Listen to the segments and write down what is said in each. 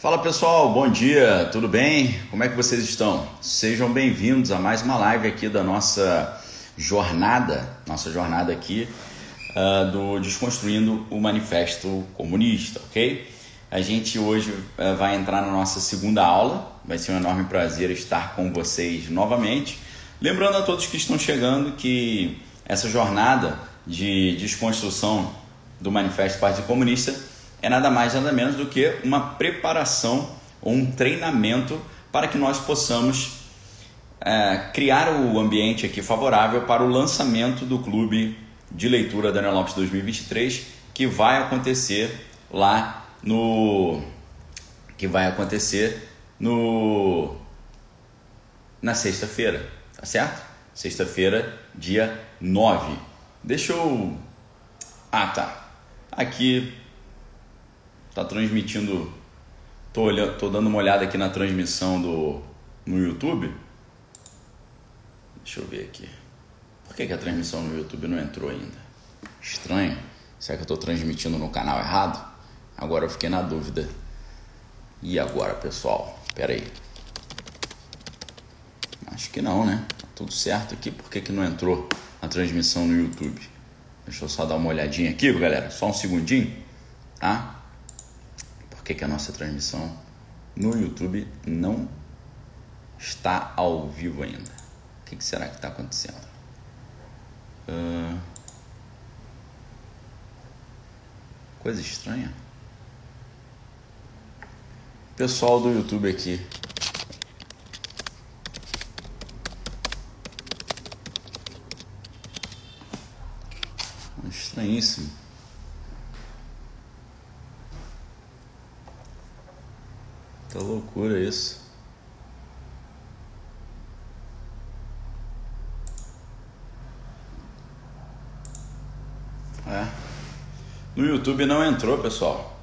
Fala pessoal, bom dia, tudo bem? Como é que vocês estão? Sejam bem-vindos a mais uma live aqui da nossa jornada, nossa jornada aqui uh, do Desconstruindo o Manifesto Comunista, ok? A gente hoje uh, vai entrar na nossa segunda aula, vai ser um enorme prazer estar com vocês novamente. Lembrando a todos que estão chegando que essa jornada de desconstrução do Manifesto do Partido Comunista é nada mais nada menos do que uma preparação ou um treinamento para que nós possamos é, criar o ambiente aqui favorável para o lançamento do clube de leitura Daniel Lopes 2023 que vai acontecer lá no que vai acontecer no na sexta-feira, tá certo? Sexta-feira, dia 9. Deixa eu Ah, tá. Aqui tá transmitindo. Tô, olhando, tô dando uma olhada aqui na transmissão do no YouTube. Deixa eu ver aqui. Por que, que a transmissão no YouTube não entrou ainda? Estranho. Será que eu estou transmitindo no canal errado? Agora eu fiquei na dúvida. E agora, pessoal? Pera aí. Acho que não, né? Tá tudo certo aqui. Por que, que não entrou a transmissão no YouTube? Deixa eu só dar uma olhadinha aqui, galera. Só um segundinho, tá? Que, que a nossa transmissão no YouTube não está ao vivo ainda. O que, que será que está acontecendo? Uh... Coisa estranha. Pessoal do YouTube aqui. Estranhíssimo. Tá loucura isso. É. No YouTube não entrou, pessoal.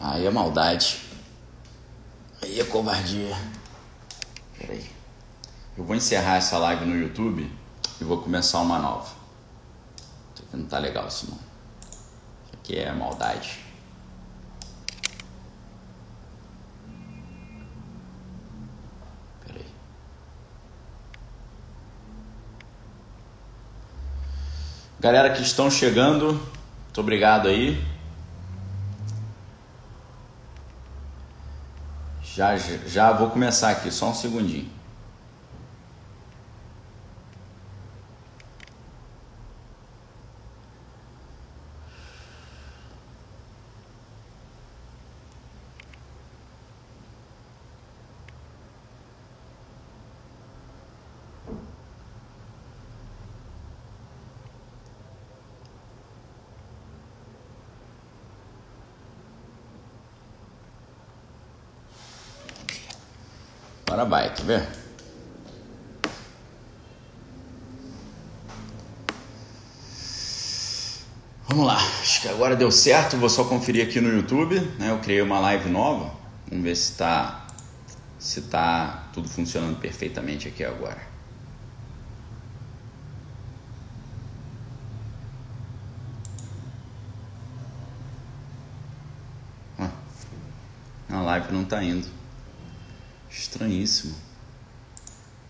Aí é maldade. Aí é covardia. Peraí. Eu vou encerrar essa live no YouTube e vou começar uma nova. Não tá legal isso não. Isso aqui é maldade. Peraí. Galera que estão chegando, muito obrigado aí. Já, já vou começar aqui, só um segundinho. Agora vai, quer ver? Vamos lá, acho que agora deu certo. Vou só conferir aqui no YouTube. Né? Eu criei uma live nova. Vamos ver se está se tá tudo funcionando perfeitamente aqui agora. a live não está indo. Estranhíssimo.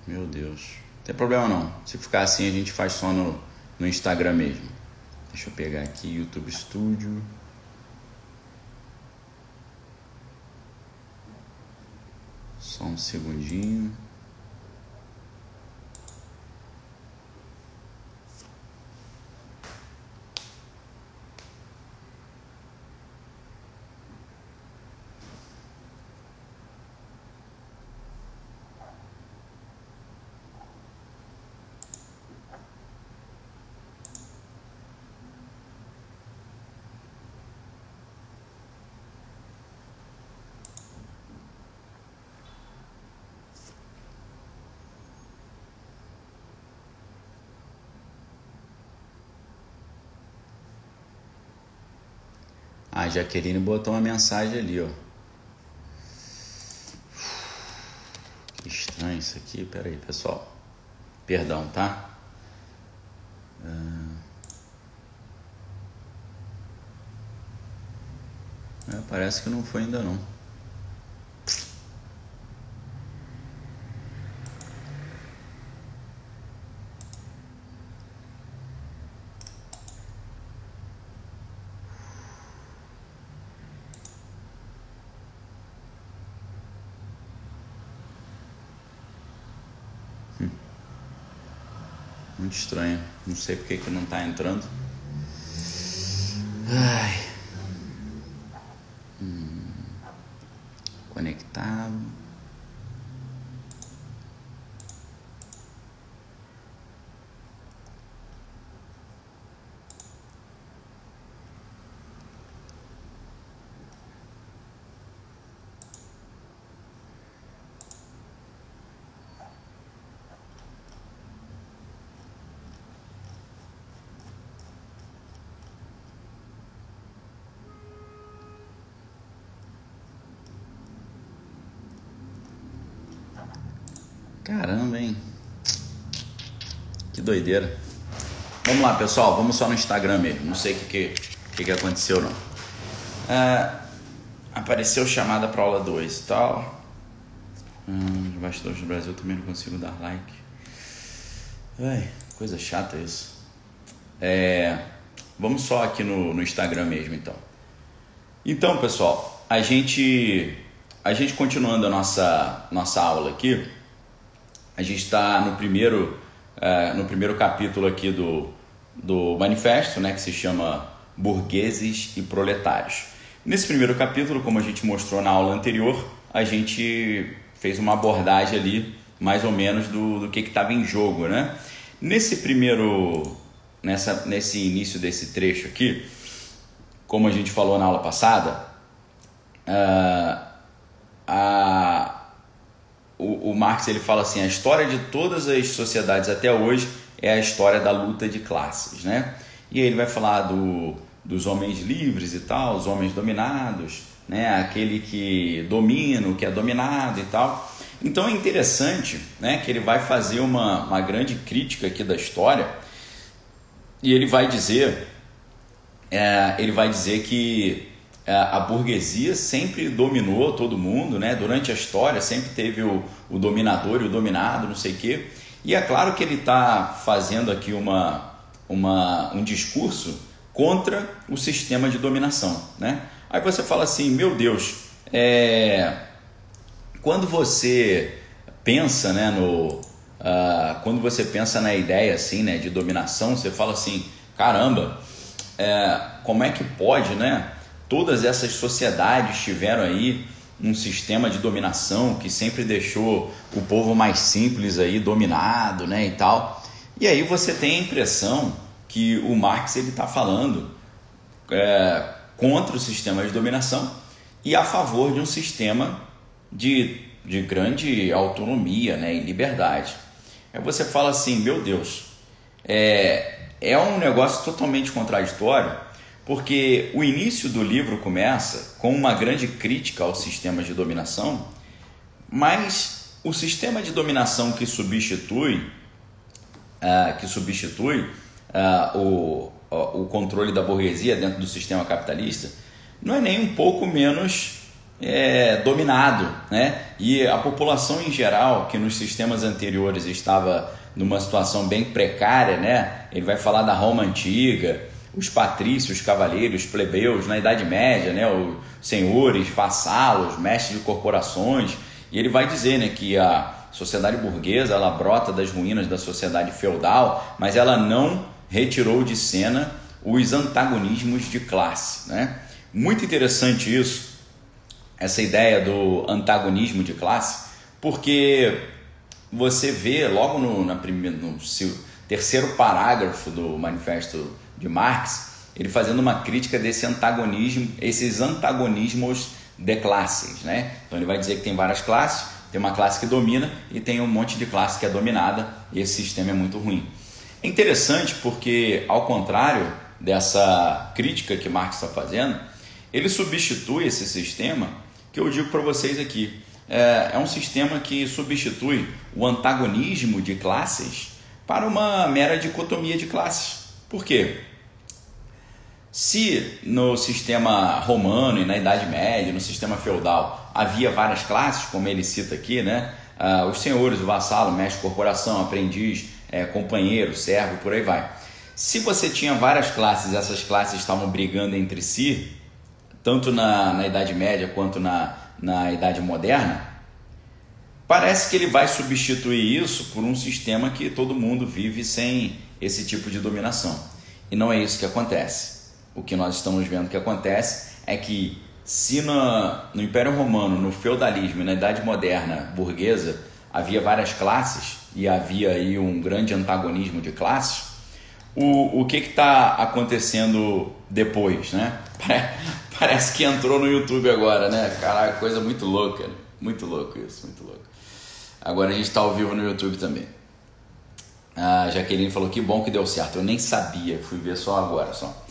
Meu Deus. Não tem problema não. Se ficar assim, a gente faz só no, no Instagram mesmo. Deixa eu pegar aqui YouTube Studio. Só um segundinho. A Jaqueline botou uma mensagem ali, ó. Que estranho isso aqui. Pera aí, pessoal. Perdão, tá? É, parece que não foi ainda não. Muito estranho. Não sei porque que não está entrando. Ai. conectado. Caramba, hein? Que doideira. Vamos lá, pessoal. Vamos só no Instagram mesmo. Não sei o que, que, que, aconteceu, não. É, apareceu chamada para aula 2 e tal. Hum, bastidores do Brasil também não consigo dar like. Ai, coisa chata isso. É, vamos só aqui no, no Instagram mesmo, então. Então, pessoal, a gente, a gente continuando a nossa, nossa aula aqui a gente está no primeiro, uh, no primeiro capítulo aqui do, do manifesto, né, que se chama Burgueses e Proletários. Nesse primeiro capítulo, como a gente mostrou na aula anterior, a gente fez uma abordagem ali, mais ou menos, do, do que estava em jogo. Né? Nesse primeiro, nessa, nesse início desse trecho aqui, como a gente falou na aula passada, uh, a, o, o Marx ele fala assim: a história de todas as sociedades até hoje é a história da luta de classes, né? E ele vai falar do, dos homens livres e tal, os homens dominados, né? Aquele que domina, o que é dominado e tal. Então é interessante, né? Que ele vai fazer uma, uma grande crítica aqui da história e ele vai dizer, é, ele vai dizer que a burguesia sempre dominou todo mundo, né? Durante a história sempre teve o, o dominador e o dominado, não sei o quê. E é claro que ele está fazendo aqui uma, uma, um discurso contra o sistema de dominação, né? Aí você fala assim, meu Deus, é... quando você pensa, né, no, uh, quando você pensa na ideia assim, né, de dominação, você fala assim, caramba, é, como é que pode, né? Todas essas sociedades tiveram aí um sistema de dominação que sempre deixou o povo mais simples aí dominado, né, e tal. E aí você tem a impressão que o Marx ele está falando é, contra o sistema de dominação e a favor de um sistema de, de grande autonomia, né, e liberdade. Aí você fala assim, meu Deus, é, é um negócio totalmente contraditório porque o início do livro começa com uma grande crítica ao sistema de dominação, mas o sistema de dominação que substitui, uh, que substitui uh, o, o controle da burguesia dentro do sistema capitalista não é nem um pouco menos é, dominado, né? E a população em geral, que nos sistemas anteriores estava numa situação bem precária, né? Ele vai falar da Roma antiga, os patrícios, cavaleiros, plebeus na Idade Média, né, os senhores, vassalos, mestres de corporações, e ele vai dizer né, que a sociedade burguesa ela brota das ruínas da sociedade feudal, mas ela não retirou de cena os antagonismos de classe. Né? Muito interessante isso, essa ideia do antagonismo de classe, porque você vê logo no, na primeira, no terceiro parágrafo do manifesto de Marx, ele fazendo uma crítica desse antagonismo, esses antagonismos de classes, né? Então ele vai dizer que tem várias classes, tem uma classe que domina e tem um monte de classe que é dominada, e esse sistema é muito ruim. É interessante porque, ao contrário dessa crítica que Marx está fazendo, ele substitui esse sistema que eu digo para vocês aqui. É, é um sistema que substitui o antagonismo de classes para uma mera dicotomia de classes. Por quê? Se no sistema romano e na Idade Média, no sistema feudal, havia várias classes, como ele cita aqui, né? Ah, os senhores, o vassalo, mestre, corporação, aprendiz, é, companheiro, servo, por aí vai. Se você tinha várias classes, essas classes estavam brigando entre si, tanto na, na Idade Média quanto na, na Idade Moderna, parece que ele vai substituir isso por um sistema que todo mundo vive sem esse tipo de dominação. E não é isso que acontece. O que nós estamos vendo que acontece é que se no, no Império Romano, no feudalismo e na Idade Moderna burguesa havia várias classes e havia aí um grande antagonismo de classes, o, o que está acontecendo depois, né? Parece que entrou no YouTube agora, né? Caraca, coisa muito louca, muito louco isso, muito louco. Agora a gente está ao vivo no YouTube também. A Jaqueline falou que bom que deu certo. Eu nem sabia, fui ver só agora só.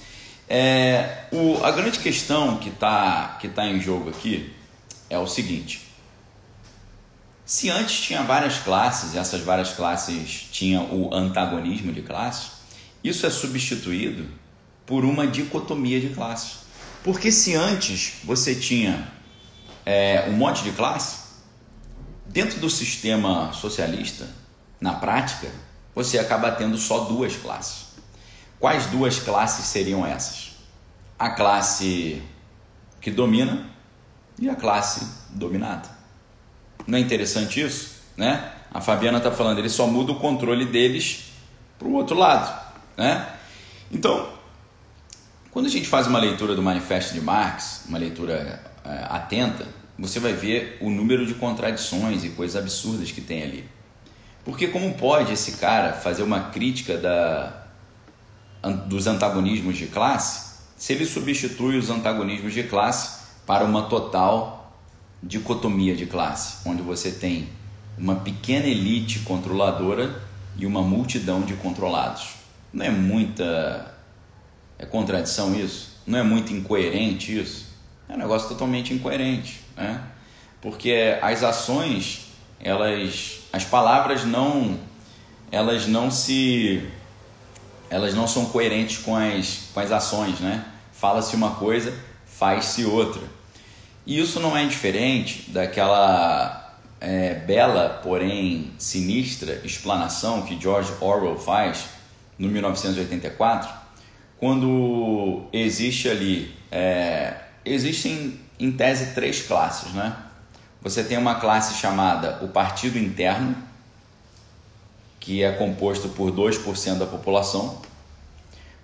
É, o, a grande questão que está que tá em jogo aqui é o seguinte: se antes tinha várias classes, e essas várias classes tinham o antagonismo de classe, isso é substituído por uma dicotomia de classes. Porque se antes você tinha é, um monte de classe, dentro do sistema socialista, na prática, você acaba tendo só duas classes. Quais duas classes seriam essas? A classe que domina e a classe dominada. Não é interessante isso? Né? A Fabiana está falando, ele só muda o controle deles para o outro lado. Né? Então, quando a gente faz uma leitura do Manifesto de Marx, uma leitura é, atenta, você vai ver o número de contradições e coisas absurdas que tem ali. Porque como pode esse cara fazer uma crítica da, dos antagonismos de classe se ele substitui os antagonismos de classe para uma total dicotomia de classe, onde você tem uma pequena elite controladora e uma multidão de controlados. Não é muita é contradição isso? Não é muito incoerente isso? É um negócio totalmente incoerente, né? Porque as ações, elas, as palavras não, elas não se elas não são coerentes com as, com as ações, né? Fala-se uma coisa, faz-se outra. E isso não é diferente daquela é, bela, porém sinistra explanação que George Orwell faz no 1984, quando existe ali, é, existem em tese três classes, né? Você tem uma classe chamada o partido interno, que é composto por 2% da população.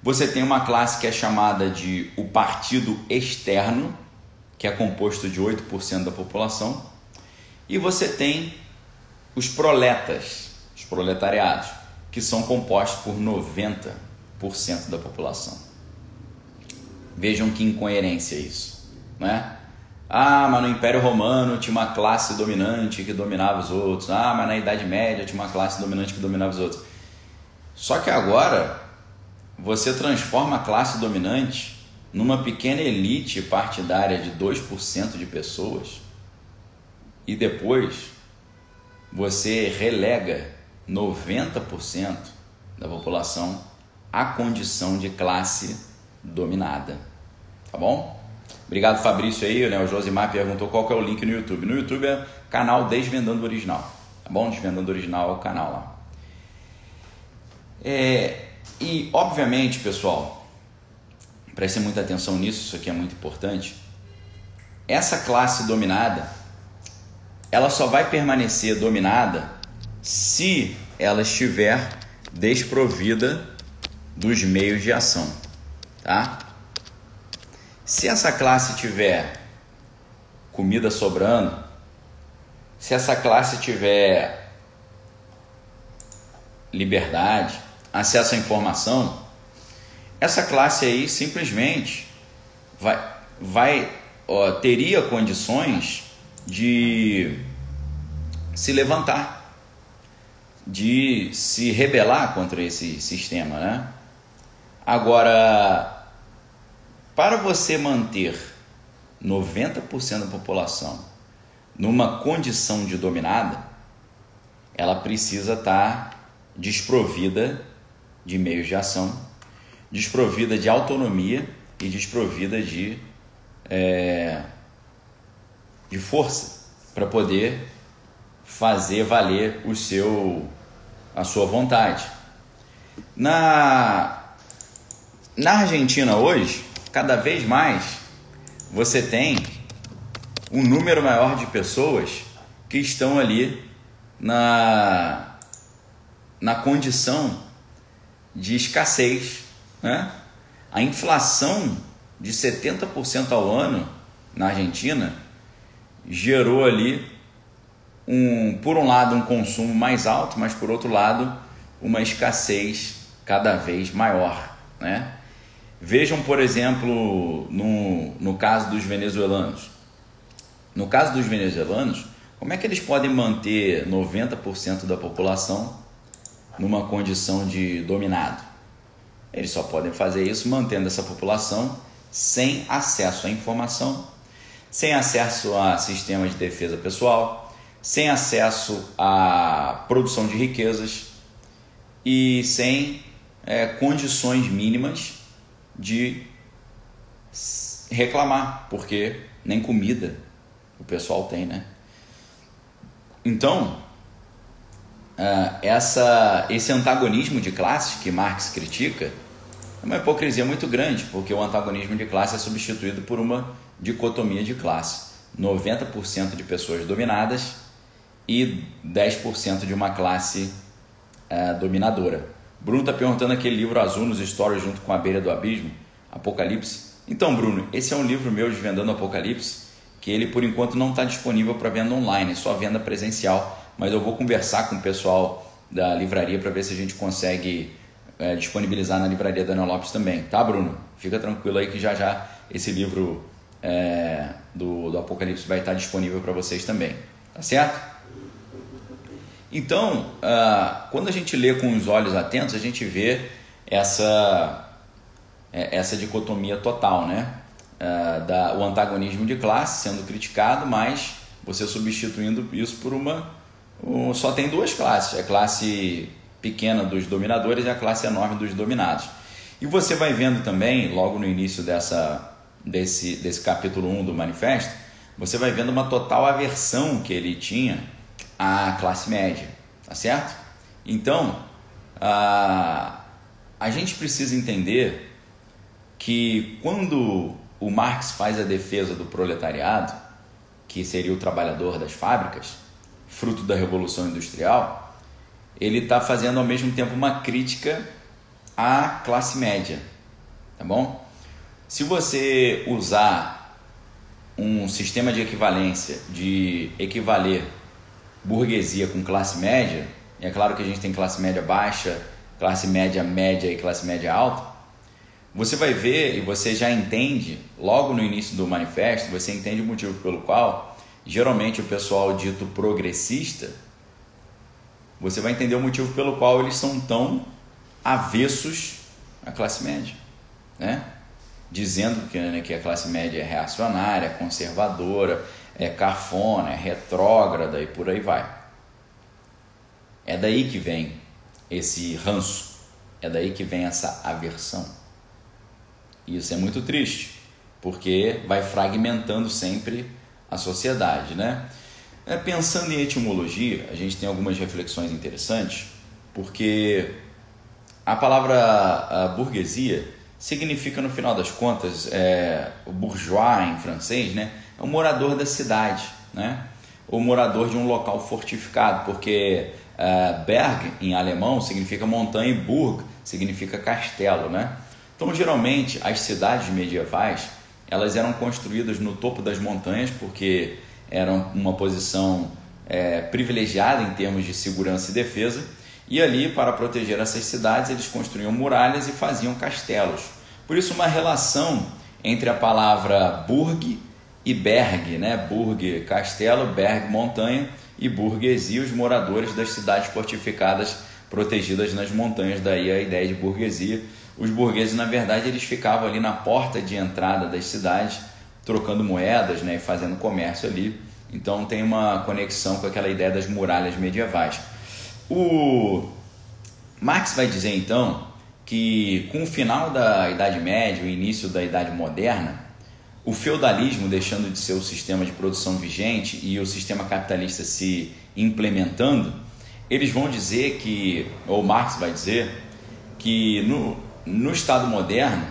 Você tem uma classe que é chamada de o partido externo, que é composto de 8% da população. E você tem os proletas, os proletariados, que são compostos por 90% da população. Vejam que incoerência isso, né? Ah, mas no Império Romano tinha uma classe dominante que dominava os outros. Ah, mas na Idade Média tinha uma classe dominante que dominava os outros. Só que agora você transforma a classe dominante numa pequena elite partidária de 2% de pessoas e depois você relega 90% da população à condição de classe dominada. Tá bom? Obrigado, Fabrício aí, né? O Josimar perguntou qual que é o link no YouTube. No YouTube é canal Desvendando Original. Tá bom? Desvendando Original é o canal lá. É, e, obviamente, pessoal, prestem muita atenção nisso, isso aqui é muito importante. Essa classe dominada, ela só vai permanecer dominada se ela estiver desprovida dos meios de ação, tá? Se essa classe tiver comida sobrando, se essa classe tiver liberdade, acesso à informação, essa classe aí simplesmente vai, vai ó, teria condições de se levantar, de se rebelar contra esse sistema, né? Agora, para você manter 90% da população numa condição de dominada, ela precisa estar desprovida de meios de ação desprovida de autonomia e desprovida de, é, de força para poder fazer valer o seu a sua vontade. Na na Argentina hoje, cada vez mais você tem um número maior de pessoas que estão ali na, na condição de escassez. Né? A inflação de 70% ao ano na Argentina gerou ali um, por um lado, um consumo mais alto, mas por outro lado, uma escassez cada vez maior. Né? Vejam, por exemplo, no, no caso dos venezuelanos. No caso dos venezuelanos, como é que eles podem manter 90% da população numa condição de dominado? Eles só podem fazer isso mantendo essa população sem acesso à informação, sem acesso a sistemas de defesa pessoal, sem acesso à produção de riquezas e sem é, condições mínimas de reclamar, porque nem comida o pessoal tem, né? Então, uh, essa, esse antagonismo de classes que Marx critica é uma hipocrisia muito grande, porque o antagonismo de classe é substituído por uma dicotomia de classe. 90% de pessoas dominadas e 10% de uma classe uh, dominadora. Bruno está perguntando aquele livro azul nos stories junto com a beira do abismo, Apocalipse. Então, Bruno, esse é um livro meu Desvendando Apocalipse que ele por enquanto não está disponível para venda online, é só venda presencial. Mas eu vou conversar com o pessoal da livraria para ver se a gente consegue é, disponibilizar na livraria da Ana Lopes também, tá, Bruno? Fica tranquilo aí que já já esse livro é, do, do Apocalipse vai estar disponível para vocês também, tá certo? Então, uh, quando a gente lê com os olhos atentos, a gente vê essa, é, essa dicotomia total, né? uh, da, o antagonismo de classe sendo criticado, mas você substituindo isso por uma. Um, só tem duas classes: a classe pequena dos dominadores e a classe enorme dos dominados. E você vai vendo também, logo no início dessa, desse, desse capítulo 1 do manifesto, você vai vendo uma total aversão que ele tinha à classe média, tá certo? Então, a, a gente precisa entender que quando o Marx faz a defesa do proletariado, que seria o trabalhador das fábricas, fruto da Revolução Industrial, ele está fazendo ao mesmo tempo uma crítica à classe média, tá bom? Se você usar um sistema de equivalência de equivaler burguesia com classe média, e é claro que a gente tem classe média baixa, classe média média e classe média alta, você vai ver e você já entende, logo no início do manifesto, você entende o motivo pelo qual, geralmente, o pessoal dito progressista, você vai entender o motivo pelo qual eles são tão avessos à classe média, né? Dizendo que, né, que a classe média é reacionária, conservadora, é cafona, é retrógrada e por aí vai. É daí que vem esse ranço, é daí que vem essa aversão. Isso é muito triste, porque vai fragmentando sempre a sociedade, né? É, pensando em etimologia, a gente tem algumas reflexões interessantes, porque a palavra burguesia significa, no final das contas, é, bourgeois em francês, né? É o morador da cidade, né? O morador de um local fortificado, porque uh, Berg em alemão significa montanha e Burg significa castelo, né? Então, geralmente, as cidades medievais elas eram construídas no topo das montanhas porque eram uma posição é, privilegiada em termos de segurança e defesa. E ali, para proteger essas cidades, eles construíam muralhas e faziam castelos. Por isso, uma relação entre a palavra burg e berg, né? Burg, castelo, berg, montanha e burguesia, os moradores das cidades fortificadas protegidas nas montanhas. Daí a ideia de burguesia os burgueses, na verdade, eles ficavam ali na porta de entrada das cidades, trocando moedas né, e fazendo comércio ali. Então tem uma conexão com aquela ideia das muralhas medievais. O Marx vai dizer então que com o final da Idade Média, o início da Idade Moderna, o feudalismo deixando de ser o sistema de produção vigente e o sistema capitalista se implementando, eles vão dizer que, ou Marx vai dizer, que no, no Estado moderno,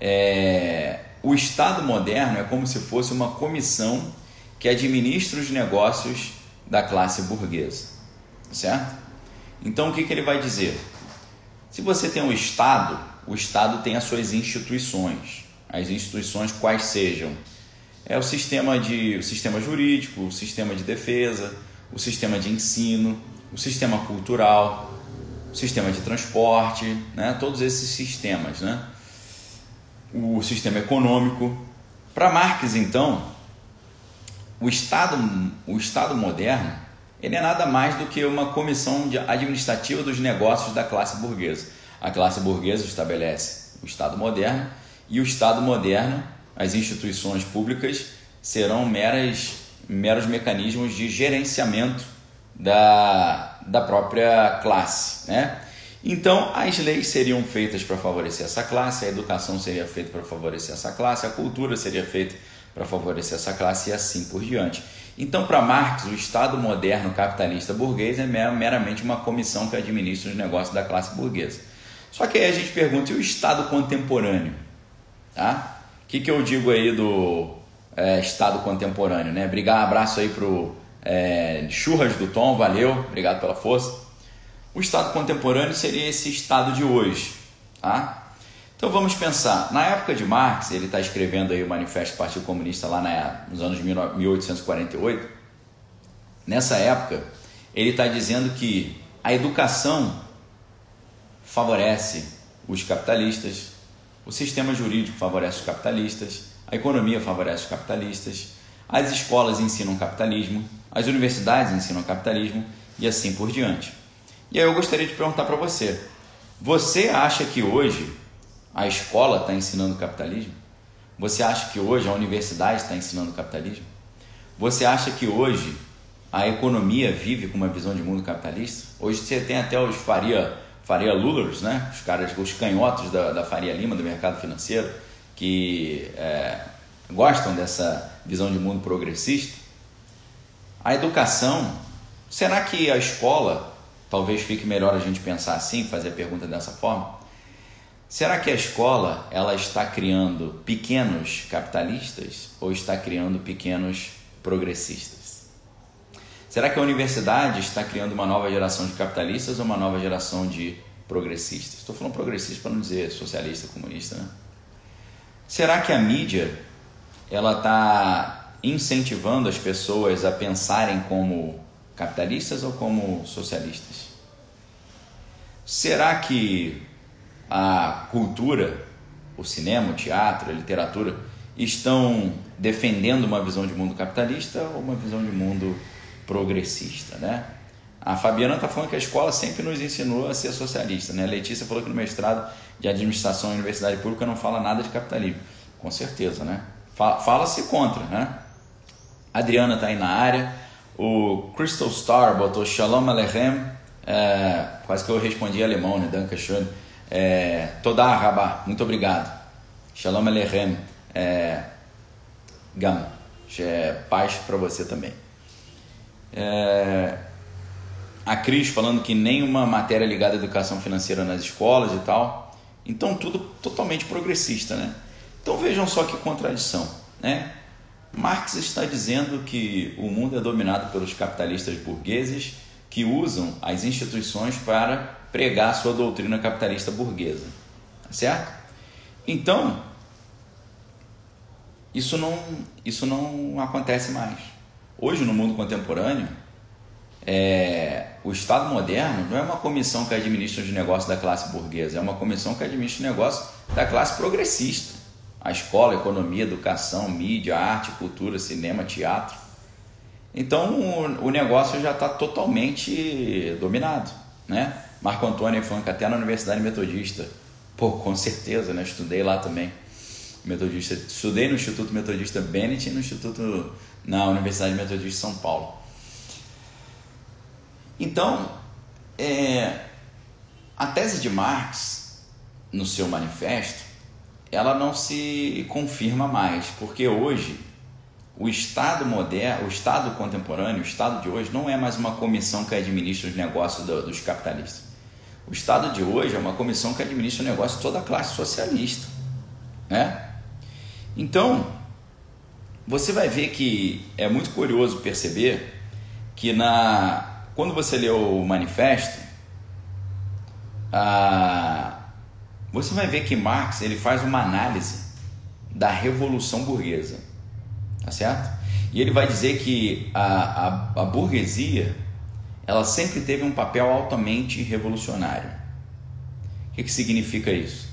é, o Estado moderno é como se fosse uma comissão que administra os negócios da classe burguesa, certo? Então o que, que ele vai dizer? Se você tem um Estado, o Estado tem as suas instituições, as instituições quais sejam é o sistema de o sistema jurídico, o sistema de defesa, o sistema de ensino, o sistema cultural, o sistema de transporte, né? Todos esses sistemas, né? O sistema econômico. Para Marx, então, o Estado, o Estado moderno, ele é nada mais do que uma comissão administrativa dos negócios da classe burguesa. A classe burguesa estabelece o Estado moderno e o Estado moderno, as instituições públicas serão meras, meros mecanismos de gerenciamento da, da própria classe. Né? Então, as leis seriam feitas para favorecer essa classe, a educação seria feita para favorecer essa classe, a cultura seria feita para favorecer essa classe e assim por diante. Então, para Marx, o Estado moderno capitalista burguês é meramente uma comissão que administra os negócios da classe burguesa. Só que aí a gente pergunta, e o Estado contemporâneo? Tá? O que, que eu digo aí do é, Estado contemporâneo? Né? Brigar, abraço aí pro é, Churras do Tom, valeu, obrigado pela força. O Estado contemporâneo seria esse Estado de hoje. Tá? Então vamos pensar, na época de Marx, ele está escrevendo aí o Manifesto do Partido Comunista lá na, nos anos 1848. Nessa época, ele está dizendo que a educação favorece os capitalistas, o sistema jurídico favorece os capitalistas, a economia favorece os capitalistas, as escolas ensinam capitalismo, as universidades ensinam capitalismo e assim por diante. E aí eu gostaria de perguntar para você: você acha que hoje a escola está ensinando capitalismo? Você acha que hoje a universidade está ensinando capitalismo? Você acha que hoje a economia vive com uma visão de mundo capitalista? Hoje você tem até os Faria Faria Lullers, né? os caras, os canhotos da, da Faria Lima, do mercado financeiro, que é, gostam dessa visão de mundo progressista. A educação, será que a escola, talvez fique melhor a gente pensar assim, fazer a pergunta dessa forma? Será que a escola ela está criando pequenos capitalistas ou está criando pequenos progressistas? Será que a universidade está criando uma nova geração de capitalistas ou uma nova geração de progressistas? Estou falando progressista para não dizer socialista, comunista, né? Será que a mídia ela está incentivando as pessoas a pensarem como capitalistas ou como socialistas? Será que a cultura, o cinema, o teatro, a literatura estão defendendo uma visão de mundo capitalista ou uma visão de mundo progressista, né? A Fabiana está falando que a escola sempre nos ensinou a ser socialista, né? A Letícia falou que no mestrado de administração e universidade pública não fala nada de capitalismo. Com certeza, né? Fala-se contra, né? A Adriana está aí na área. O Crystal Star botou Shalom Aleichem. É, quase que eu respondi em alemão, né? Danke schön. É, Todá Rabá, muito obrigado. Shalom Aleichem. É, Gam. É, paz para você também. É, a Cris falando que nenhuma matéria ligada à educação financeira nas escolas e tal. Então, tudo totalmente progressista, né? Então, vejam só que contradição, né? Marx está dizendo que o mundo é dominado pelos capitalistas burgueses que usam as instituições para pregar sua doutrina capitalista burguesa. Certo? Então, isso não, isso não acontece mais. Hoje, no mundo contemporâneo, é, o Estado moderno não é uma comissão que administra os negócios da classe burguesa, é uma comissão que administra os negócios da classe progressista. A escola, a economia, a educação, mídia, arte, cultura, cinema, teatro. Então o, o negócio já está totalmente dominado. Né? Marco Antônio que até na Universidade Metodista. Pô, com certeza, né? Estudei lá também. Metodista. Estudei no Instituto Metodista Bennett e no Instituto na Universidade Metodista de São Paulo. Então, é, a tese de Marx no seu manifesto, ela não se confirma mais, porque hoje o Estado moderno, o Estado contemporâneo, o Estado de hoje não é mais uma comissão que administra os negócios do, dos capitalistas. O Estado de hoje é uma comissão que administra o negócio de toda a classe socialista, né? Então, você vai ver que é muito curioso perceber que na quando você lê o manifesto, ah, você vai ver que Marx ele faz uma análise da revolução burguesa, tá certo? E ele vai dizer que a, a, a burguesia ela sempre teve um papel altamente revolucionário. O que, que significa isso?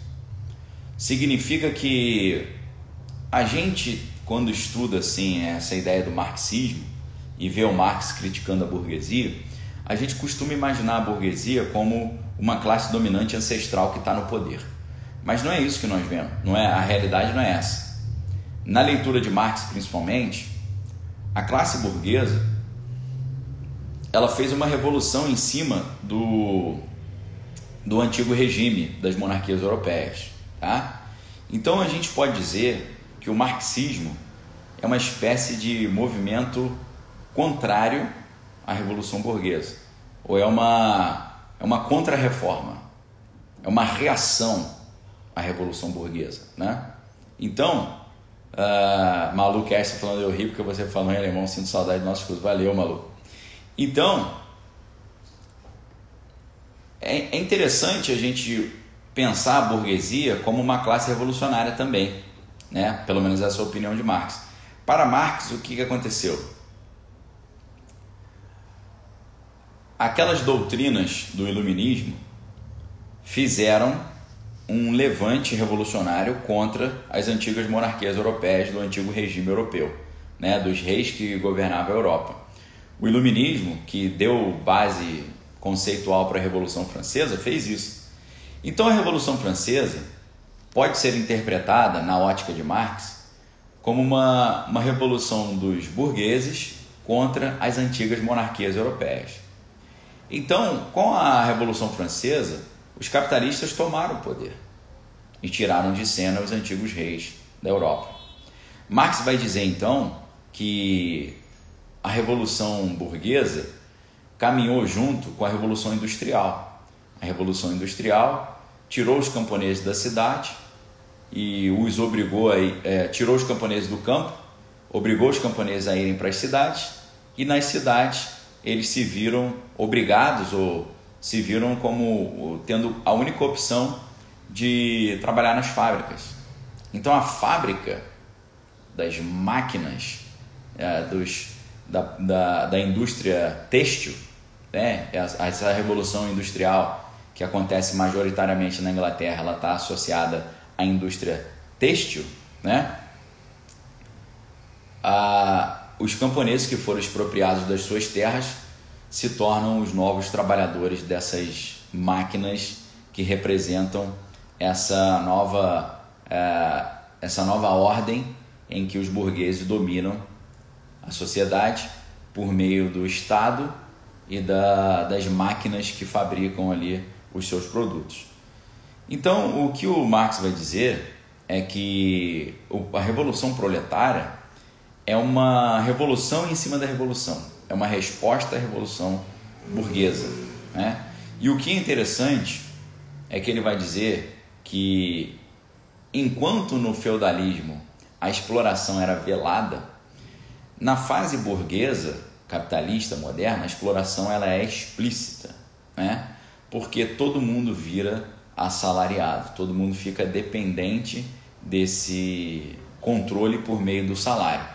Significa que a gente, quando estuda assim essa ideia do marxismo e vê o Marx criticando a burguesia, a gente costuma imaginar a burguesia como uma classe dominante ancestral que está no poder. Mas não é isso que nós vemos. Não é a realidade não é essa. Na leitura de Marx, principalmente, a classe burguesa ela fez uma revolução em cima do, do antigo regime das monarquias europeias. Tá? Então a gente pode dizer que o marxismo é uma espécie de movimento contrário à revolução burguesa, ou é uma, é uma contra-reforma, é uma reação à revolução burguesa. Né? Então, uh, Malu Kerster falando eu ri porque você falou em alemão, sinto saudade do nosso curso. Valeu, Malu. Então, é, é interessante a gente pensar a burguesia como uma classe revolucionária também, né? pelo menos essa é a opinião de Marx. Para Marx, o que, aconteceu? Aquelas doutrinas do iluminismo fizeram um levante revolucionário contra as antigas monarquias europeias do antigo regime europeu, né? dos reis que governavam a Europa. O iluminismo, que deu base conceitual para a Revolução Francesa, fez isso. Então a Revolução Francesa pode ser interpretada, na ótica de Marx, como uma, uma revolução dos burgueses contra as antigas monarquias europeias. Então, com a Revolução Francesa, os capitalistas tomaram o poder e tiraram de cena os antigos reis da Europa. Marx vai dizer então que a Revolução Burguesa caminhou junto com a Revolução Industrial. A Revolução Industrial tirou os camponeses da cidade e os obrigou a é, tirou os camponeses do campo, obrigou os camponeses a irem para as cidades e nas cidades eles se viram obrigados ou se viram como tendo a única opção de trabalhar nas fábricas. Então a fábrica das máquinas é, dos da, da, da indústria têxtil, né? essa revolução industrial que acontece majoritariamente na Inglaterra, ela está associada à indústria têxtil, né? Ah, os camponeses que foram expropriados das suas terras se tornam os novos trabalhadores dessas máquinas que representam essa nova, é, essa nova ordem em que os burgueses dominam a sociedade por meio do Estado e da, das máquinas que fabricam ali os seus produtos. Então, o que o Marx vai dizer é que a revolução proletária é uma revolução em cima da revolução, é uma resposta à revolução burguesa. Né? E o que é interessante é que ele vai dizer que, enquanto no feudalismo a exploração era velada, na fase burguesa, capitalista, moderna, a exploração ela é explícita, né? Porque todo mundo vira assalariado, todo mundo fica dependente desse controle por meio do salário.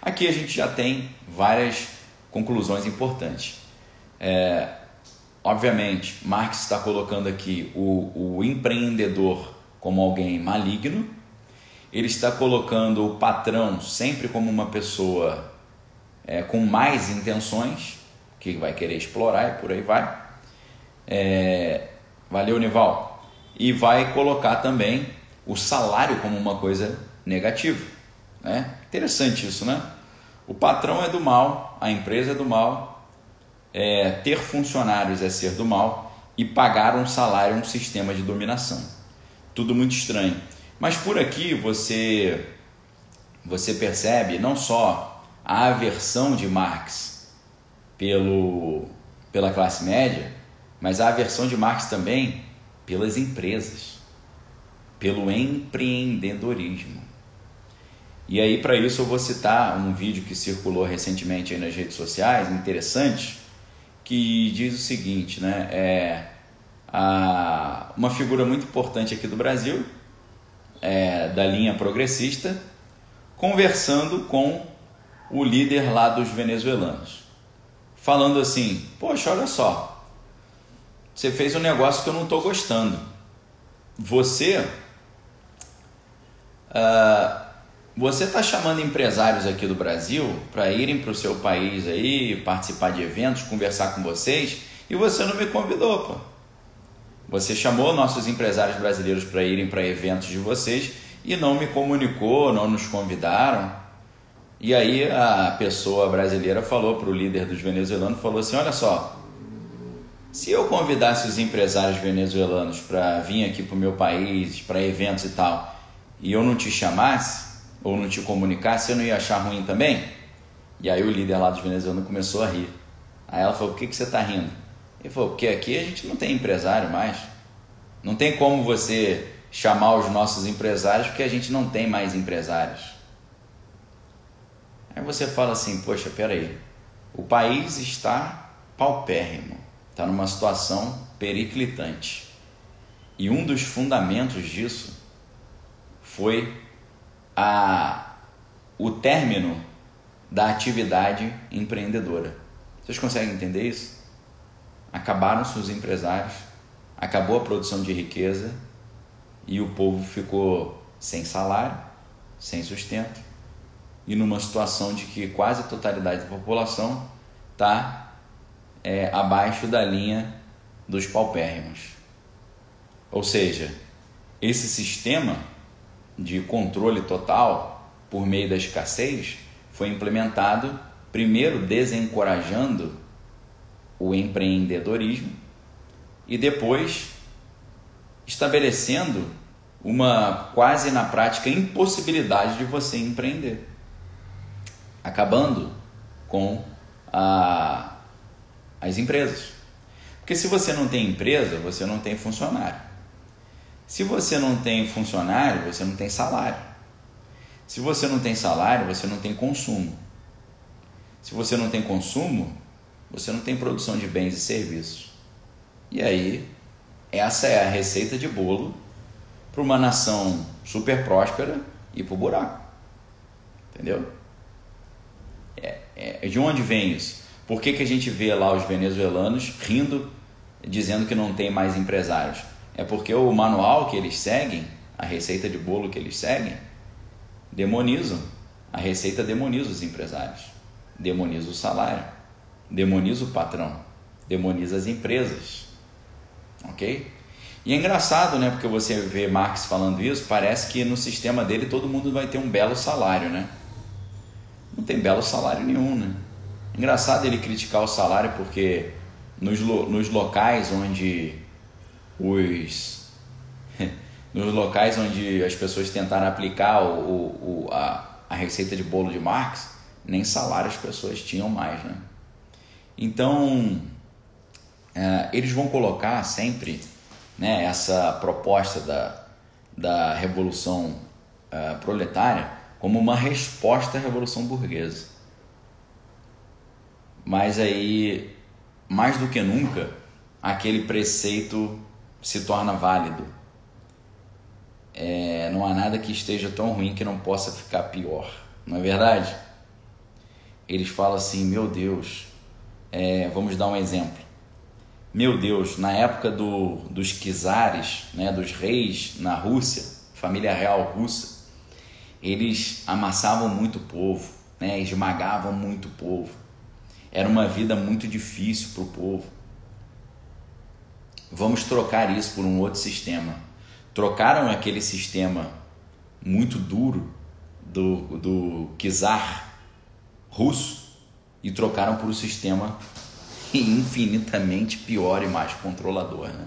Aqui a gente já tem várias conclusões importantes. É, obviamente, Marx está colocando aqui o, o empreendedor como alguém maligno, ele está colocando o patrão sempre como uma pessoa é, com mais intenções, que vai querer explorar e por aí vai. É, valeu, Nival. E vai colocar também o salário como uma coisa negativa. Né? Interessante isso, né? O patrão é do mal, a empresa é do mal, é, ter funcionários é ser do mal e pagar um salário é um sistema de dominação. tudo muito estranho. Mas por aqui você você percebe não só a aversão de Marx pelo, pela classe média, mas a aversão de Marx também pelas empresas, pelo empreendedorismo. E aí, para isso, eu vou citar um vídeo que circulou recentemente nas redes sociais, interessante, que diz o seguinte, né? É a, uma figura muito importante aqui do Brasil, é, da linha progressista, conversando com o líder lá dos venezuelanos, falando assim: Poxa, olha só, você fez um negócio que eu não estou gostando. Você. Uh, você está chamando empresários aqui do Brasil para irem para o seu país aí, participar de eventos, conversar com vocês, e você não me convidou, pô. Você chamou nossos empresários brasileiros para irem para eventos de vocês e não me comunicou, não nos convidaram. E aí a pessoa brasileira falou para o líder dos venezuelanos, falou assim, olha só, se eu convidasse os empresários venezuelanos para vir aqui para o meu país, para eventos e tal, e eu não te chamasse, ou não te comunicasse, você não ia achar ruim também? E aí o líder lá dos venezuelanos começou a rir. Aí ela falou, por que, que você está rindo? Ele falou, porque aqui a gente não tem empresário mais. Não tem como você chamar os nossos empresários porque a gente não tem mais empresários. Aí você fala assim, poxa, peraí, o país está paupérrimo, está numa situação periclitante. E um dos fundamentos disso foi a, o término da atividade empreendedora. Vocês conseguem entender isso? Acabaram-se os empresários, acabou a produção de riqueza e o povo ficou sem salário, sem sustento e numa situação de que quase a totalidade da população está é, abaixo da linha dos paupérrimos. Ou seja, esse sistema de controle total por meio da escassez foi implementado primeiro desencorajando o empreendedorismo e depois estabelecendo uma quase na prática impossibilidade de você empreender, acabando com a, as empresas. Porque se você não tem empresa, você não tem funcionário. Se você não tem funcionário, você não tem salário. Se você não tem salário, você não tem consumo. Se você não tem consumo, você não tem produção de bens e serviços. E aí essa é a receita de bolo para uma nação super próspera e para o buraco. Entendeu? É, é, de onde vem isso? Por que, que a gente vê lá os venezuelanos rindo, dizendo que não tem mais empresários? É porque o manual que eles seguem, a receita de bolo que eles seguem, demonizam. A receita demoniza os empresários, demoniza o salário, demoniza o patrão, demoniza as empresas ok? E é engraçado, né? Porque você vê Marx falando isso, parece que no sistema dele todo mundo vai ter um belo salário, né? Não tem belo salário nenhum, né? Engraçado ele criticar o salário porque nos, nos locais onde os nos locais onde as pessoas tentaram aplicar o, o, a, a receita de bolo de Marx, nem salário as pessoas tinham mais, né? Então, é, eles vão colocar sempre né, essa proposta da, da revolução uh, proletária como uma resposta à revolução burguesa. Mas aí, mais do que nunca, aquele preceito se torna válido. É, não há nada que esteja tão ruim que não possa ficar pior, não é verdade? Eles falam assim: meu Deus, é, vamos dar um exemplo meu Deus, na época do, dos czares, né, dos reis na Rússia, família real russa, eles amassavam muito o povo, né, esmagavam muito o povo. Era uma vida muito difícil para o povo. Vamos trocar isso por um outro sistema. Trocaram aquele sistema muito duro do, do czar russo e trocaram por um sistema infinitamente pior e mais controlador. Né?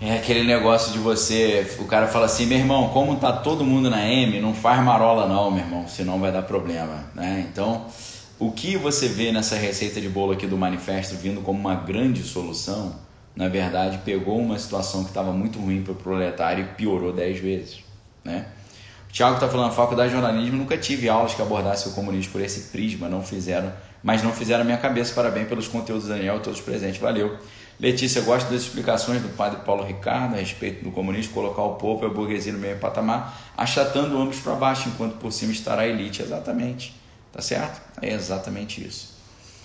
É aquele negócio de você, o cara fala assim, meu irmão, como tá todo mundo na M, não faz marola não, meu irmão, senão vai dar problema, né? Então, o que você vê nessa receita de bolo aqui do manifesto vindo como uma grande solução, na verdade, pegou uma situação que estava muito ruim para o proletário e piorou 10 vezes, né? O Thiago está falando, faculdade de jornalismo, nunca tive aulas que abordassem o comunismo por esse prisma, não fizeram, mas não fizeram a minha cabeça. Parabéns pelos conteúdos, Daniel, todos presentes, valeu. Letícia, gosto das explicações do padre Paulo Ricardo a respeito do comunismo, colocar o povo e a burguesia no meio patamar, achatando ambos para baixo, enquanto por cima estará a elite. Exatamente. Tá certo? É exatamente isso.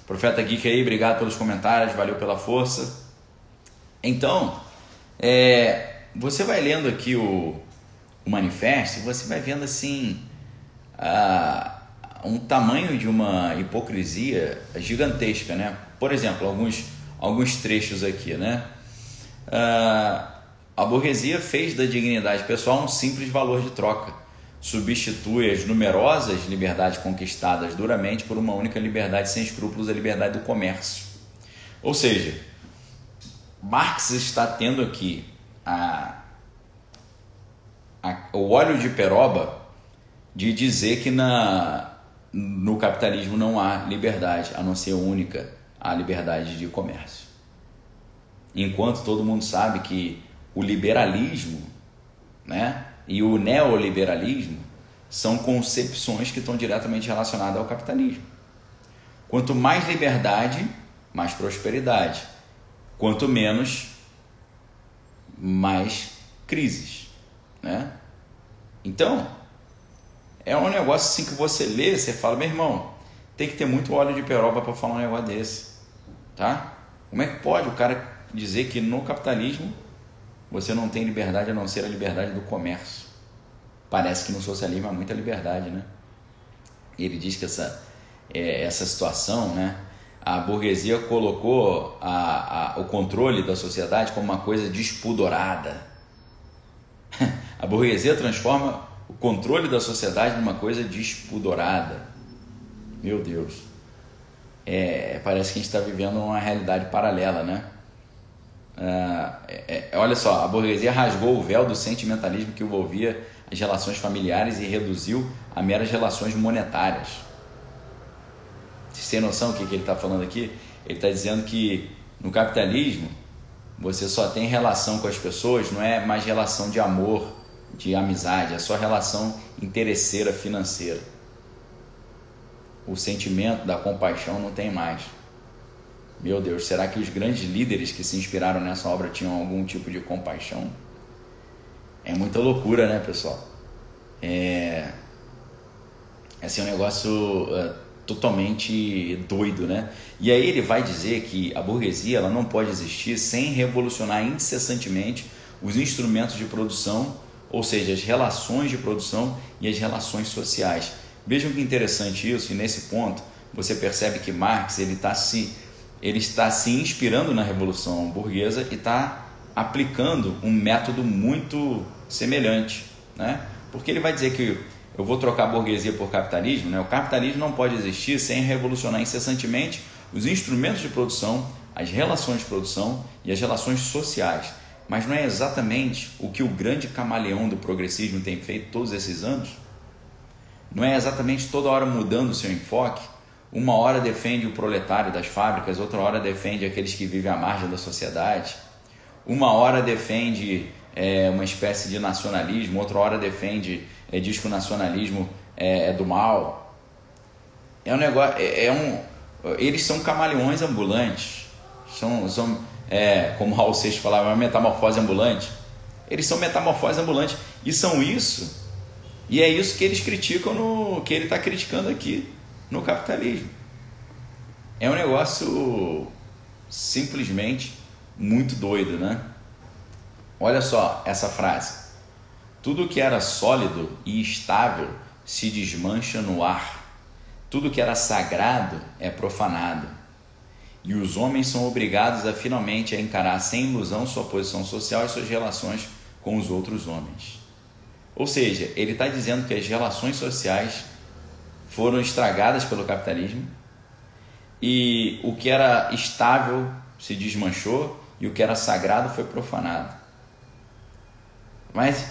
Profeta Geek aí, obrigado pelos comentários, valeu pela força. Então, é, você vai lendo aqui o, o manifesto, você vai vendo assim a, um tamanho de uma hipocrisia gigantesca, né? Por exemplo, alguns alguns trechos aqui, né? Uh, a burguesia fez da dignidade pessoal um simples valor de troca. Substitui as numerosas liberdades conquistadas duramente por uma única liberdade sem escrúpulos, a liberdade do comércio. Ou seja, Marx está tendo aqui a, a, o óleo de peroba de dizer que na, no capitalismo não há liberdade, a não ser única a liberdade de comércio. Enquanto todo mundo sabe que o liberalismo né, e o neoliberalismo são concepções que estão diretamente relacionadas ao capitalismo. Quanto mais liberdade, mais prosperidade. Quanto menos, mais crises. Né? Então, é um negócio assim que você lê, você fala, meu irmão, tem que ter muito óleo de peroba para falar um negócio desse. Tá? Como é que pode o cara dizer que no capitalismo você não tem liberdade a não ser a liberdade do comércio? Parece que no socialismo há muita liberdade, né? Ele diz que essa, é, essa situação, né? A burguesia colocou a, a, o controle da sociedade como uma coisa despudorada. A burguesia transforma o controle da sociedade numa coisa despudorada. Meu Deus. É, parece que a gente está vivendo uma realidade paralela, né? É, é, olha só, a burguesia rasgou o véu do sentimentalismo que envolvia as relações familiares e reduziu a meras relações monetárias. Tem noção do que, que ele está falando aqui? Ele está dizendo que no capitalismo você só tem relação com as pessoas, não é mais relação de amor, de amizade, é só relação interesseira financeira o sentimento da compaixão não tem mais. Meu Deus, será que os grandes líderes que se inspiraram nessa obra tinham algum tipo de compaixão? É muita loucura, né, pessoal? É, assim, é um negócio uh, totalmente doido, né? E aí ele vai dizer que a burguesia ela não pode existir sem revolucionar incessantemente os instrumentos de produção, ou seja, as relações de produção e as relações sociais Vejam que interessante isso, e nesse ponto você percebe que Marx ele, tá se, ele está se inspirando na Revolução Burguesa e está aplicando um método muito semelhante. Né? Porque ele vai dizer que eu vou trocar a burguesia por capitalismo, né? o capitalismo não pode existir sem revolucionar incessantemente os instrumentos de produção, as relações de produção e as relações sociais. Mas não é exatamente o que o grande camaleão do progressismo tem feito todos esses anos? Não é exatamente toda hora mudando o seu enfoque? Uma hora defende o proletário das fábricas, outra hora defende aqueles que vivem à margem da sociedade. Uma hora defende é, uma espécie de nacionalismo, outra hora defende, é, diz que o nacionalismo é, é do mal. É um negócio, é, é um, eles são camaleões ambulantes, são, são é, como Raul Seixas falava, uma metamorfose ambulante. Eles são metamorfose ambulante e são isso e é isso que eles criticam no que ele está criticando aqui no capitalismo. É um negócio simplesmente muito doido, né? Olha só essa frase. Tudo que era sólido e estável se desmancha no ar. Tudo que era sagrado é profanado. E os homens são obrigados a finalmente a encarar sem ilusão sua posição social e suas relações com os outros homens. Ou seja, ele está dizendo que as relações sociais foram estragadas pelo capitalismo e o que era estável se desmanchou e o que era sagrado foi profanado. Mas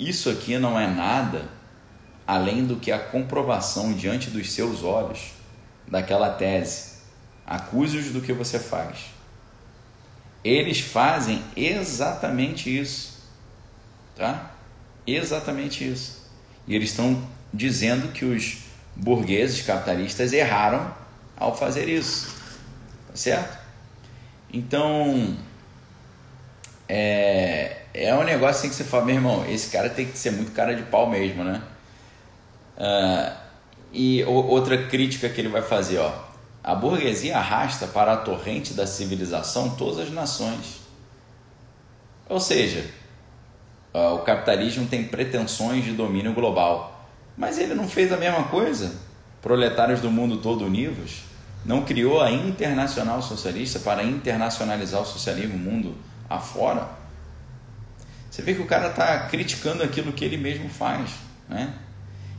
isso aqui não é nada além do que a comprovação diante dos seus olhos daquela tese. Acuse-os do que você faz. Eles fazem exatamente isso, tá? Exatamente isso. E eles estão dizendo que os burgueses capitalistas erraram ao fazer isso, tá certo? Então, é, é um negócio assim que você fala, meu irmão, esse cara tem que ser muito cara de pau mesmo, né? Uh, e outra crítica que ele vai fazer, ó, a burguesia arrasta para a torrente da civilização todas as nações. Ou seja, uh, o capitalismo tem pretensões de domínio global, mas ele não fez a mesma coisa. Proletários do mundo todo unidos, não criou a Internacional Socialista para internacionalizar o socialismo mundo afora. Você vê que o cara está criticando aquilo que ele mesmo faz, né?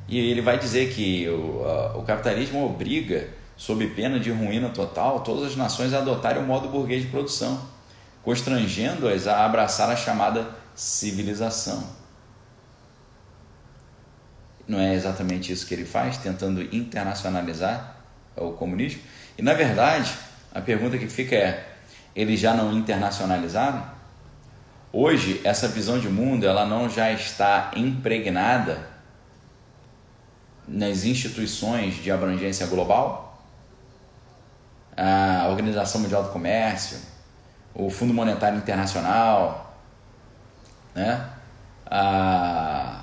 E ele vai dizer que o, a, o capitalismo obriga, sob pena de ruína total, todas as nações a adotarem o modo burguês de produção, constrangendo-as a abraçar a chamada civilização. Não é exatamente isso que ele faz, tentando internacionalizar o comunismo? E na verdade, a pergunta que fica é: eles já não internacionalizaram? Hoje, essa visão de mundo ela não já está impregnada nas instituições de abrangência global, a Organização Mundial do Comércio, o Fundo Monetário Internacional, né? a,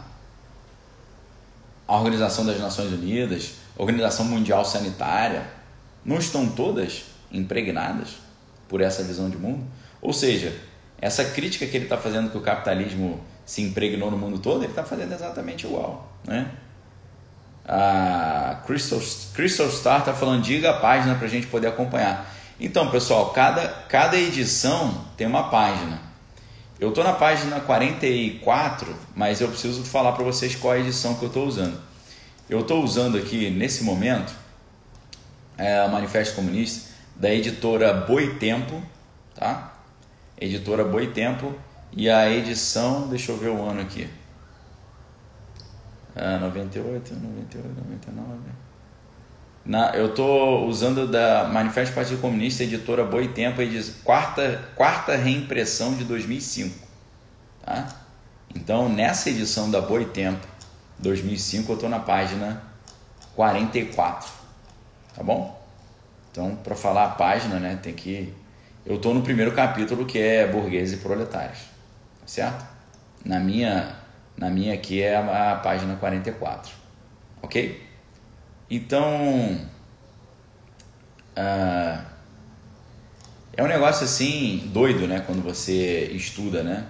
a Organização das Nações Unidas, Organização Mundial Sanitária, não estão todas impregnadas por essa visão de mundo? Ou seja, essa crítica que ele está fazendo que o capitalismo se impregnou no mundo todo, ele está fazendo exatamente igual, né? A Crystal, Crystal Star está falando, diga a página para a gente poder acompanhar. Então, pessoal, cada, cada edição tem uma página. Eu estou na página 44, mas eu preciso falar para vocês qual a edição que eu estou usando. Eu estou usando aqui, nesse momento, é, o Manifesto Comunista da editora Boitempo, tá? Editora Boitempo e a edição, deixa eu ver o ano aqui. Ah, 98, 98, 99. Na, eu estou usando da Manifesto Partido Comunista, editora Boitempo, quarta, quarta reimpressão de 2005. Tá? Então, nessa edição da Boitempo 2005, eu estou na página 44. Tá bom? Então, para falar a página, né, tem que. Eu estou no primeiro capítulo que é Burgueses e Proletários. Certo? Na minha na minha aqui é a, a página 44. Ok? Então. Uh, é um negócio assim doido, né? Quando você estuda, né?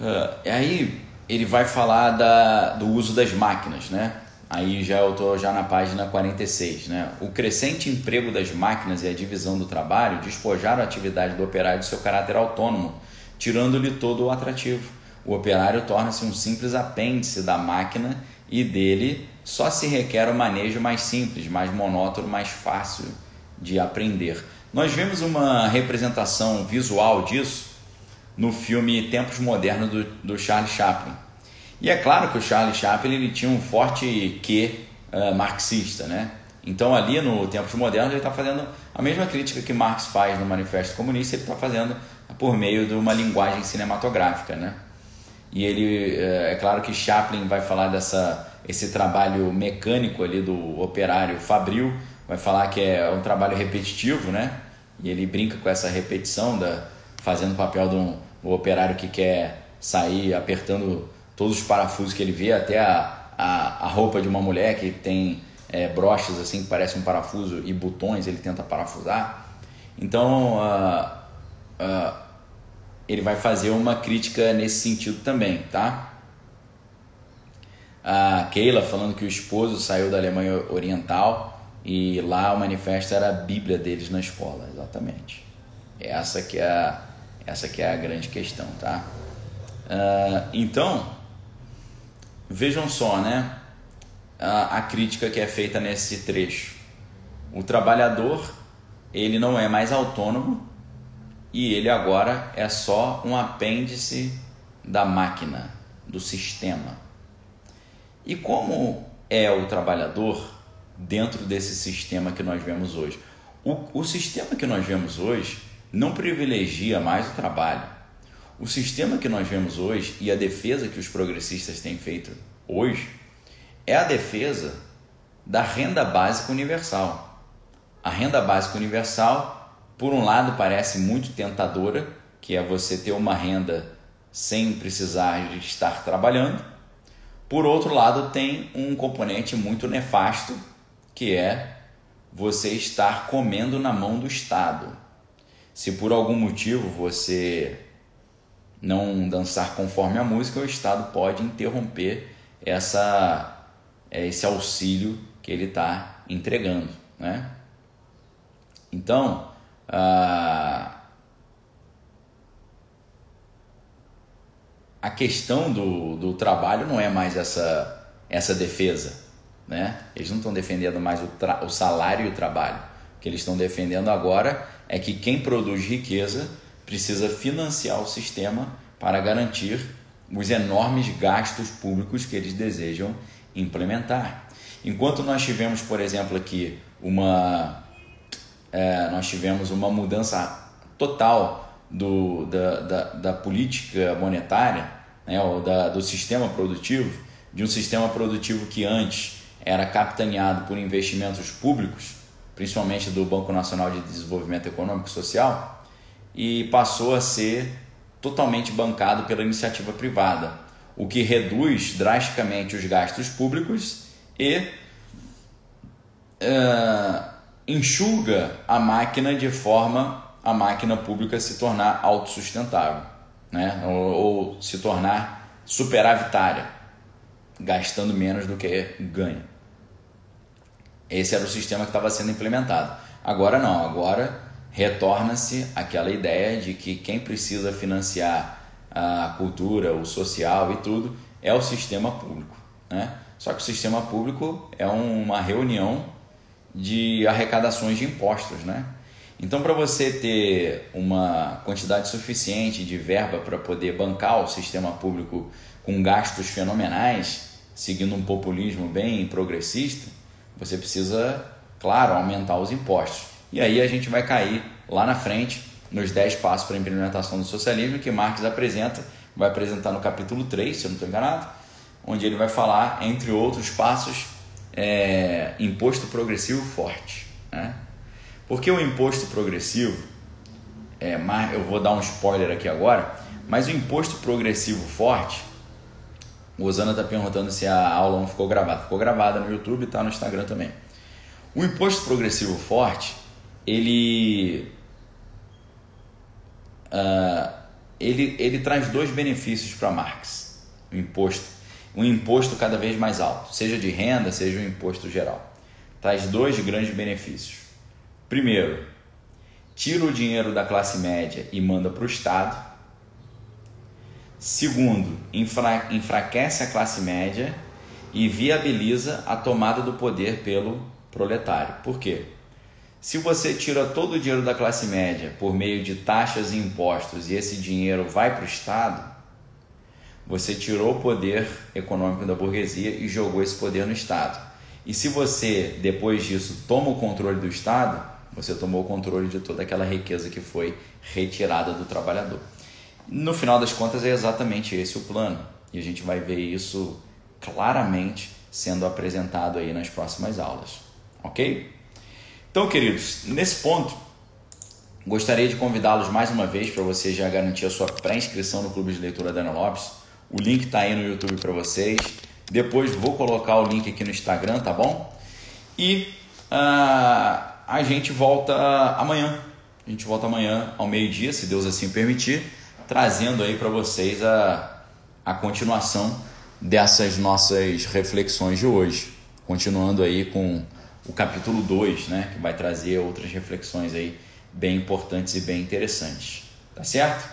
Uh, aí ele vai falar da, do uso das máquinas, né? Aí já eu estou já na página 46, né? O crescente emprego das máquinas e a divisão do trabalho despojaram a atividade do operário de seu caráter autônomo, tirando-lhe todo o atrativo. O operário torna-se um simples apêndice da máquina e dele só se requer o um manejo mais simples, mais monótono, mais fácil de aprender. Nós vemos uma representação visual disso no filme Tempos Modernos do, do Charlie Chaplin. E é claro que o Charlie Chaplin ele tinha um forte quê uh, marxista, né? Então ali no Tempos Modernos ele está fazendo a mesma crítica que Marx faz no Manifesto Comunista, ele está fazendo por meio de uma linguagem cinematográfica, né? E ele, é, é claro que Chaplin vai falar dessa esse trabalho mecânico ali do operário fabril, vai falar que é um trabalho repetitivo, né? E ele brinca com essa repetição da fazendo o papel de um, um operário que quer sair apertando todos os parafusos que ele vê, até a, a, a roupa de uma mulher que tem é, broches assim que parece um parafuso e botões ele tenta parafusar. Então, uh, uh, ele vai fazer uma crítica nesse sentido também, tá? A Keila falando que o esposo saiu da Alemanha Oriental e lá o manifesto era a Bíblia deles na escola, exatamente. Essa que é a, essa que é a grande questão, tá? Uh, então, vejam só, né? A, a crítica que é feita nesse trecho. O trabalhar ele não é mais autônomo e ele agora é só um apêndice da máquina, do sistema. E como é o trabalhador dentro desse sistema que nós vemos hoje? O, o sistema que nós vemos hoje não privilegia mais o trabalho. O sistema que nós vemos hoje e a defesa que os progressistas têm feito hoje é a defesa da renda básica universal. A renda básica universal, por um lado, parece muito tentadora, que é você ter uma renda sem precisar de estar trabalhando. Por outro lado, tem um componente muito nefasto, que é você estar comendo na mão do Estado. Se por algum motivo você não dançar conforme a música, o Estado pode interromper essa, esse auxílio que ele está entregando. Né? Então, a, a questão do, do trabalho não é mais essa, essa defesa. Né? Eles não estão defendendo mais o, o salário e o trabalho. O que eles estão defendendo agora é que quem produz riqueza precisa financiar o sistema para garantir os enormes gastos públicos que eles desejam implementar. Enquanto nós tivemos, por exemplo, aqui uma é, nós tivemos uma mudança total do, da, da, da política monetária, né, ou da, do sistema produtivo, de um sistema produtivo que antes era capitaneado por investimentos públicos, principalmente do Banco Nacional de Desenvolvimento Econômico e Social, e passou a ser totalmente bancado pela iniciativa privada, o que reduz drasticamente os gastos públicos e uh, enxuga a máquina de forma a máquina pública se tornar autossustentável, né? ou, ou se tornar superavitária, gastando menos do que ganha. Esse era o sistema que estava sendo implementado. Agora não, agora retorna-se aquela ideia de que quem precisa financiar a cultura, o social e tudo é o sistema público. Né? Só que o sistema público é uma reunião de arrecadações de impostos. Né? Então, para você ter uma quantidade suficiente de verba para poder bancar o sistema público com gastos fenomenais, seguindo um populismo bem progressista, você precisa, claro, aumentar os impostos. E aí a gente vai cair lá na frente nos 10 passos para a implementação do socialismo que Marx apresenta, vai apresentar no capítulo 3, se eu não estou enganado, onde ele vai falar, entre outros passos, é, imposto progressivo forte. Né? Porque o imposto progressivo, é, eu vou dar um spoiler aqui agora, mas o imposto progressivo forte, o Osana está perguntando se a aula não ficou gravada. Ficou gravada no YouTube e está no Instagram também. O imposto progressivo forte ele, uh, ele, ele traz dois benefícios para Marx: o imposto, um imposto cada vez mais alto, seja de renda, seja um imposto geral. Traz dois grandes benefícios. Primeiro, tira o dinheiro da classe média e manda para o Estado. Segundo, enfra enfraquece a classe média e viabiliza a tomada do poder pelo proletário. Por quê? Se você tira todo o dinheiro da classe média por meio de taxas e impostos e esse dinheiro vai para o Estado, você tirou o poder econômico da burguesia e jogou esse poder no Estado. E se você, depois disso, toma o controle do Estado, você tomou o controle de toda aquela riqueza que foi retirada do trabalhador. No final das contas, é exatamente esse o plano. E a gente vai ver isso claramente sendo apresentado aí nas próximas aulas. Ok? Então, queridos, nesse ponto, gostaria de convidá-los mais uma vez para você já garantir a sua pré-inscrição no Clube de Leitura Daniel Lopes. O link está aí no YouTube para vocês. Depois vou colocar o link aqui no Instagram, tá bom? E uh, a gente volta amanhã. A gente volta amanhã ao meio-dia, se Deus assim permitir, trazendo aí para vocês a, a continuação dessas nossas reflexões de hoje. Continuando aí com o capítulo 2, né, que vai trazer outras reflexões aí bem importantes e bem interessantes. Tá certo?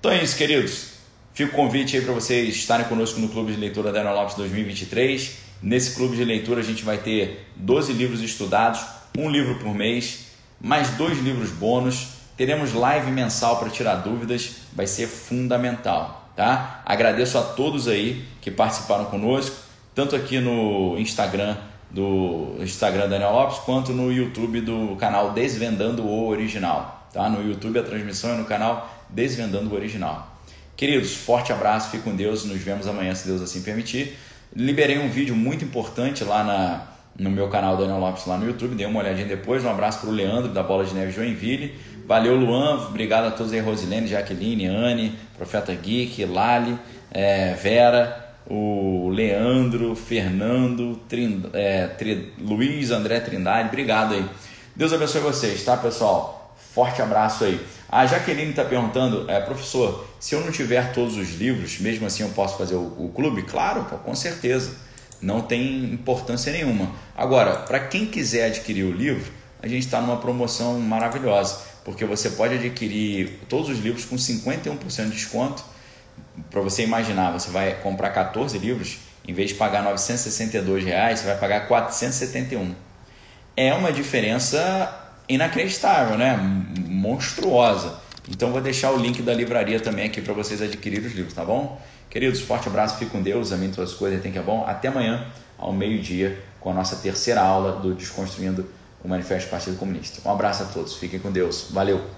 Então é isso, queridos. Fica o convite aí para vocês estarem conosco no Clube de Leitura da Ana Lopes 2023. Nesse clube de leitura a gente vai ter 12 livros estudados, um livro por mês, mais dois livros bônus Teremos live mensal para tirar dúvidas, vai ser fundamental, tá? Agradeço a todos aí que participaram conosco, tanto aqui no Instagram do Instagram Daniel Lopes, quanto no YouTube do canal Desvendando o Original, tá? No YouTube a transmissão é no canal Desvendando o Original. Queridos, forte abraço, fique com Deus, nos vemos amanhã se Deus assim permitir. Liberei um vídeo muito importante lá na, no meu canal Daniel Lopes lá no YouTube, dei uma olhadinha depois. Um abraço para o Leandro da Bola de Neve Joinville. Valeu, Luan. Obrigado a todos aí, Rosilene, Jaqueline, Anne, Profeta Geek, Lali, é, Vera, o Leandro, Fernando, Trind, é, Tri, Luiz, André Trindade. Obrigado aí. Deus abençoe vocês, tá, pessoal? Forte abraço aí. A Jaqueline está perguntando, é, professor, se eu não tiver todos os livros, mesmo assim eu posso fazer o, o clube? Claro, com certeza. Não tem importância nenhuma. Agora, para quem quiser adquirir o livro, a gente está numa promoção maravilhosa, porque você pode adquirir todos os livros com 51% de desconto. Para você imaginar, você vai comprar 14 livros, em vez de pagar 962 reais, você vai pagar 471. É uma diferença inacreditável, né? Monstruosa. Então vou deixar o link da livraria também aqui para vocês adquirirem os livros, tá bom? Queridos, forte abraço, fique com Deus, amém todas as coisas, tem que é bom. Até amanhã, ao meio-dia, com a nossa terceira aula do Desconstruindo o Manifesto do Partido Comunista. Um abraço a todos, fiquem com Deus, valeu!